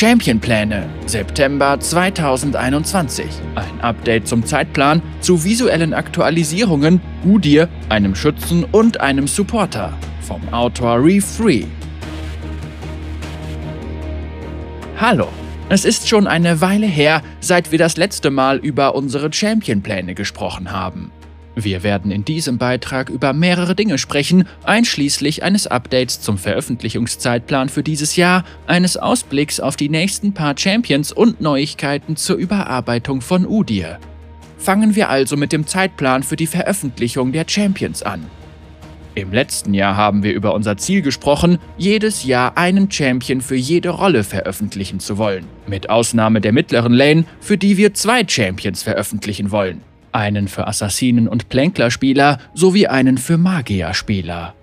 Championpläne September 2021. Ein Update zum Zeitplan zu visuellen Aktualisierungen, Udir, einem Schützen und einem Supporter. Vom Autor Re3. Hallo, es ist schon eine Weile her, seit wir das letzte Mal über unsere Championpläne gesprochen haben. Wir werden in diesem Beitrag über mehrere Dinge sprechen, einschließlich eines Updates zum Veröffentlichungszeitplan für dieses Jahr, eines Ausblicks auf die nächsten paar Champions und Neuigkeiten zur Überarbeitung von Udir. Fangen wir also mit dem Zeitplan für die Veröffentlichung der Champions an. Im letzten Jahr haben wir über unser Ziel gesprochen, jedes Jahr einen Champion für jede Rolle veröffentlichen zu wollen. Mit Ausnahme der mittleren Lane, für die wir zwei Champions veröffentlichen wollen einen für Assassinen- und Plänklerspieler sowie einen für Magierspieler.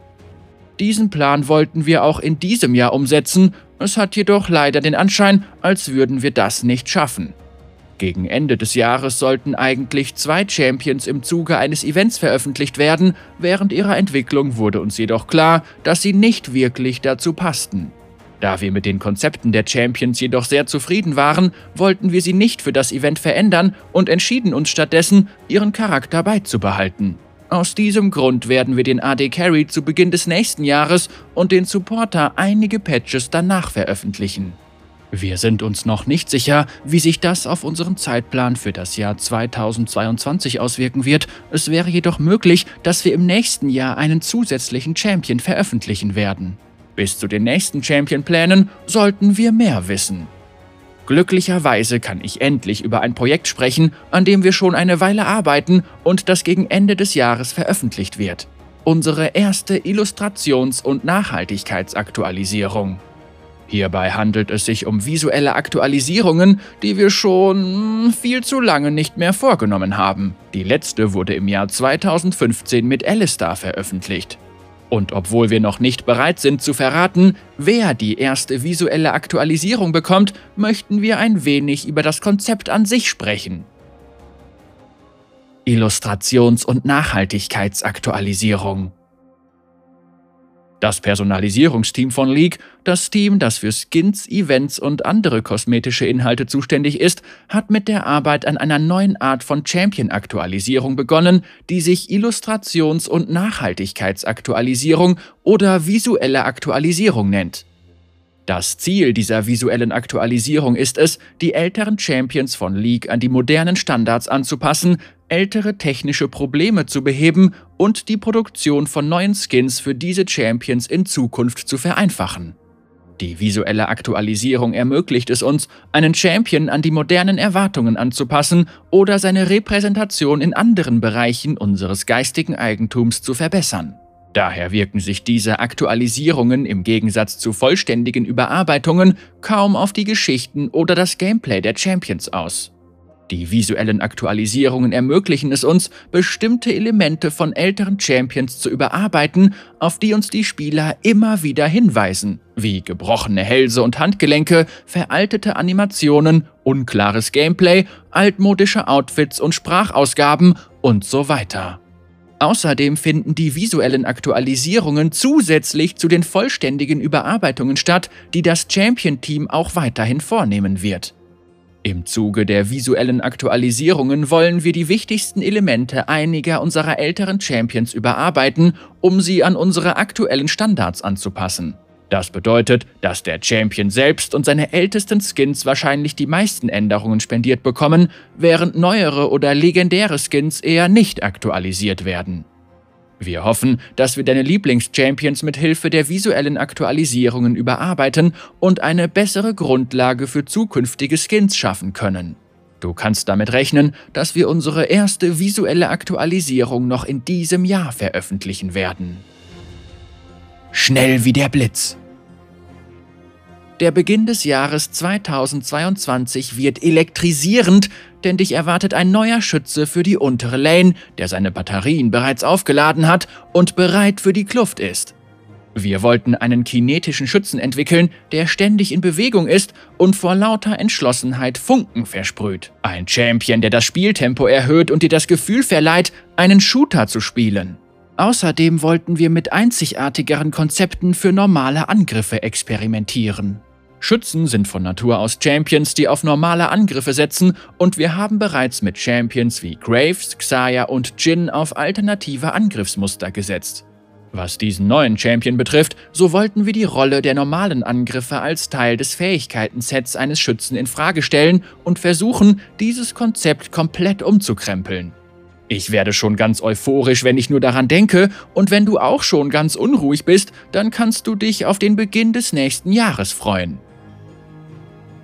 Diesen Plan wollten wir auch in diesem Jahr umsetzen, es hat jedoch leider den Anschein, als würden wir das nicht schaffen. Gegen Ende des Jahres sollten eigentlich zwei Champions im Zuge eines Events veröffentlicht werden, während ihrer Entwicklung wurde uns jedoch klar, dass sie nicht wirklich dazu passten. Da wir mit den Konzepten der Champions jedoch sehr zufrieden waren, wollten wir sie nicht für das Event verändern und entschieden uns stattdessen, ihren Charakter beizubehalten. Aus diesem Grund werden wir den AD Carry zu Beginn des nächsten Jahres und den Supporter einige Patches danach veröffentlichen. Wir sind uns noch nicht sicher, wie sich das auf unseren Zeitplan für das Jahr 2022 auswirken wird. Es wäre jedoch möglich, dass wir im nächsten Jahr einen zusätzlichen Champion veröffentlichen werden. Bis zu den nächsten Champion-Plänen sollten wir mehr wissen. Glücklicherweise kann ich endlich über ein Projekt sprechen, an dem wir schon eine Weile arbeiten und das gegen Ende des Jahres veröffentlicht wird. Unsere erste Illustrations- und Nachhaltigkeitsaktualisierung. Hierbei handelt es sich um visuelle Aktualisierungen, die wir schon viel zu lange nicht mehr vorgenommen haben. Die letzte wurde im Jahr 2015 mit Alistar veröffentlicht. Und obwohl wir noch nicht bereit sind zu verraten, wer die erste visuelle Aktualisierung bekommt, möchten wir ein wenig über das Konzept an sich sprechen. Illustrations- und Nachhaltigkeitsaktualisierung das Personalisierungsteam von League, das Team, das für Skins, Events und andere kosmetische Inhalte zuständig ist, hat mit der Arbeit an einer neuen Art von Champion-Aktualisierung begonnen, die sich Illustrations- und Nachhaltigkeitsaktualisierung oder visuelle Aktualisierung nennt. Das Ziel dieser visuellen Aktualisierung ist es, die älteren Champions von League an die modernen Standards anzupassen, ältere technische Probleme zu beheben und die Produktion von neuen Skins für diese Champions in Zukunft zu vereinfachen. Die visuelle Aktualisierung ermöglicht es uns, einen Champion an die modernen Erwartungen anzupassen oder seine Repräsentation in anderen Bereichen unseres geistigen Eigentums zu verbessern. Daher wirken sich diese Aktualisierungen im Gegensatz zu vollständigen Überarbeitungen kaum auf die Geschichten oder das Gameplay der Champions aus. Die visuellen Aktualisierungen ermöglichen es uns, bestimmte Elemente von älteren Champions zu überarbeiten, auf die uns die Spieler immer wieder hinweisen, wie gebrochene Hälse und Handgelenke, veraltete Animationen, unklares Gameplay, altmodische Outfits und Sprachausgaben und so weiter. Außerdem finden die visuellen Aktualisierungen zusätzlich zu den vollständigen Überarbeitungen statt, die das Champion-Team auch weiterhin vornehmen wird. Im Zuge der visuellen Aktualisierungen wollen wir die wichtigsten Elemente einiger unserer älteren Champions überarbeiten, um sie an unsere aktuellen Standards anzupassen. Das bedeutet, dass der Champion selbst und seine ältesten Skins wahrscheinlich die meisten Änderungen spendiert bekommen, während neuere oder legendäre Skins eher nicht aktualisiert werden. Wir hoffen, dass wir deine Lieblings-Champions mit Hilfe der visuellen Aktualisierungen überarbeiten und eine bessere Grundlage für zukünftige Skins schaffen können. Du kannst damit rechnen, dass wir unsere erste visuelle Aktualisierung noch in diesem Jahr veröffentlichen werden. Schnell wie der Blitz. Der Beginn des Jahres 2022 wird elektrisierend, denn dich erwartet ein neuer Schütze für die untere Lane, der seine Batterien bereits aufgeladen hat und bereit für die Kluft ist. Wir wollten einen kinetischen Schützen entwickeln, der ständig in Bewegung ist und vor lauter Entschlossenheit Funken versprüht. Ein Champion, der das Spieltempo erhöht und dir das Gefühl verleiht, einen Shooter zu spielen. Außerdem wollten wir mit einzigartigeren Konzepten für normale Angriffe experimentieren. Schützen sind von Natur aus Champions, die auf normale Angriffe setzen, und wir haben bereits mit Champions wie Graves, Xayah und Jin auf alternative Angriffsmuster gesetzt. Was diesen neuen Champion betrifft, so wollten wir die Rolle der normalen Angriffe als Teil des Fähigkeitensets eines Schützen in Frage stellen und versuchen, dieses Konzept komplett umzukrempeln. Ich werde schon ganz euphorisch, wenn ich nur daran denke, und wenn du auch schon ganz unruhig bist, dann kannst du dich auf den Beginn des nächsten Jahres freuen.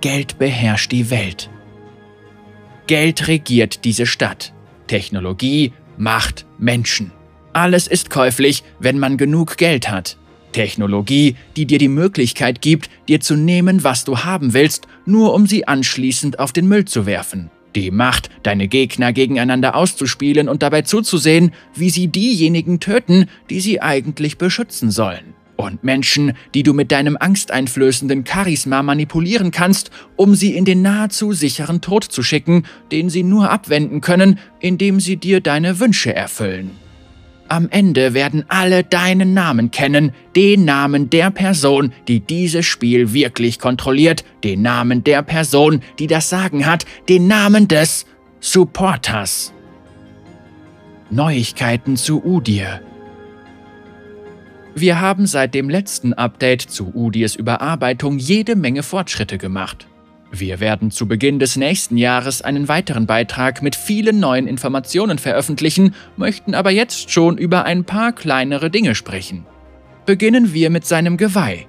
Geld beherrscht die Welt. Geld regiert diese Stadt. Technologie, Macht, Menschen. Alles ist käuflich, wenn man genug Geld hat. Technologie, die dir die Möglichkeit gibt, dir zu nehmen, was du haben willst, nur um sie anschließend auf den Müll zu werfen. Die Macht, deine Gegner gegeneinander auszuspielen und dabei zuzusehen, wie sie diejenigen töten, die sie eigentlich beschützen sollen. Und Menschen, die du mit deinem angsteinflößenden Charisma manipulieren kannst, um sie in den nahezu sicheren Tod zu schicken, den sie nur abwenden können, indem sie dir deine Wünsche erfüllen. Am Ende werden alle deinen Namen kennen, den Namen der Person, die dieses Spiel wirklich kontrolliert, den Namen der Person, die das Sagen hat, den Namen des Supporters. Neuigkeiten zu Udir. Wir haben seit dem letzten Update zu Udirs Überarbeitung jede Menge Fortschritte gemacht. Wir werden zu Beginn des nächsten Jahres einen weiteren Beitrag mit vielen neuen Informationen veröffentlichen, möchten aber jetzt schon über ein paar kleinere Dinge sprechen. Beginnen wir mit seinem Geweih.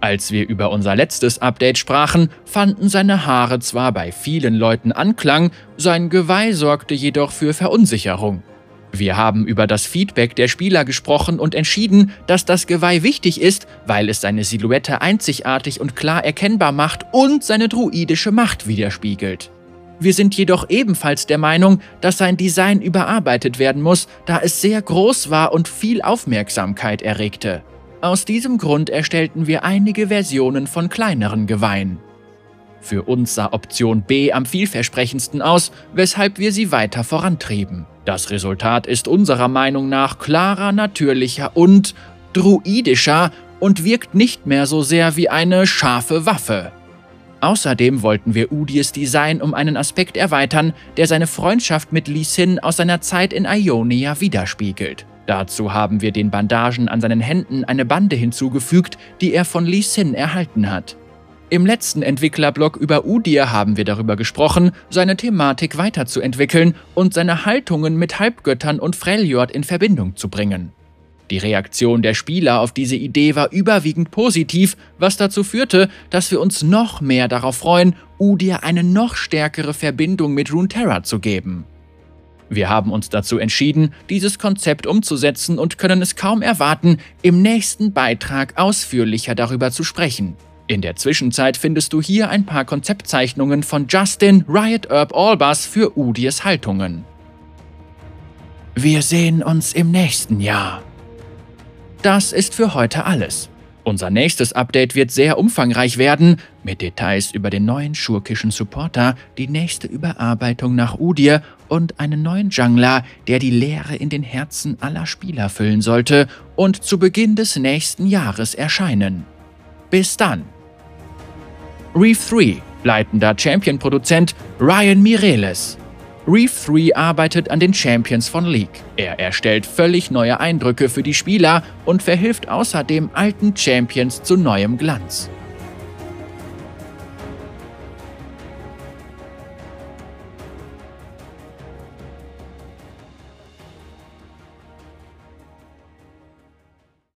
Als wir über unser letztes Update sprachen, fanden seine Haare zwar bei vielen Leuten Anklang, sein Geweih sorgte jedoch für Verunsicherung. Wir haben über das Feedback der Spieler gesprochen und entschieden, dass das Geweih wichtig ist, weil es seine Silhouette einzigartig und klar erkennbar macht und seine druidische Macht widerspiegelt. Wir sind jedoch ebenfalls der Meinung, dass sein Design überarbeitet werden muss, da es sehr groß war und viel Aufmerksamkeit erregte. Aus diesem Grund erstellten wir einige Versionen von kleineren Geweihen. Für uns sah Option B am vielversprechendsten aus, weshalb wir sie weiter vorantrieben. Das Resultat ist unserer Meinung nach klarer, natürlicher und druidischer und wirkt nicht mehr so sehr wie eine scharfe Waffe. Außerdem wollten wir Udirs Design um einen Aspekt erweitern, der seine Freundschaft mit Lee Sin aus seiner Zeit in Ionia widerspiegelt. Dazu haben wir den Bandagen an seinen Händen eine Bande hinzugefügt, die er von Lee Sin erhalten hat. Im letzten Entwicklerblog über Udir haben wir darüber gesprochen, seine Thematik weiterzuentwickeln und seine Haltungen mit Halbgöttern und Freljord in Verbindung zu bringen. Die Reaktion der Spieler auf diese Idee war überwiegend positiv, was dazu führte, dass wir uns noch mehr darauf freuen, Udir eine noch stärkere Verbindung mit Runeterra zu geben. Wir haben uns dazu entschieden, dieses Konzept umzusetzen und können es kaum erwarten, im nächsten Beitrag ausführlicher darüber zu sprechen. In der Zwischenzeit findest du hier ein paar Konzeptzeichnungen von Justin Riot Herb Albers für Udirs Haltungen. Wir sehen uns im nächsten Jahr. Das ist für heute alles. Unser nächstes Update wird sehr umfangreich werden, mit Details über den neuen schurkischen Supporter, die nächste Überarbeitung nach Udir und einen neuen Jungler, der die Leere in den Herzen aller Spieler füllen sollte und zu Beginn des nächsten Jahres erscheinen. Bis dann! Reef 3, leitender Champion-Produzent Ryan Mireles. Reef 3 arbeitet an den Champions von League. Er erstellt völlig neue Eindrücke für die Spieler und verhilft außerdem alten Champions zu neuem Glanz.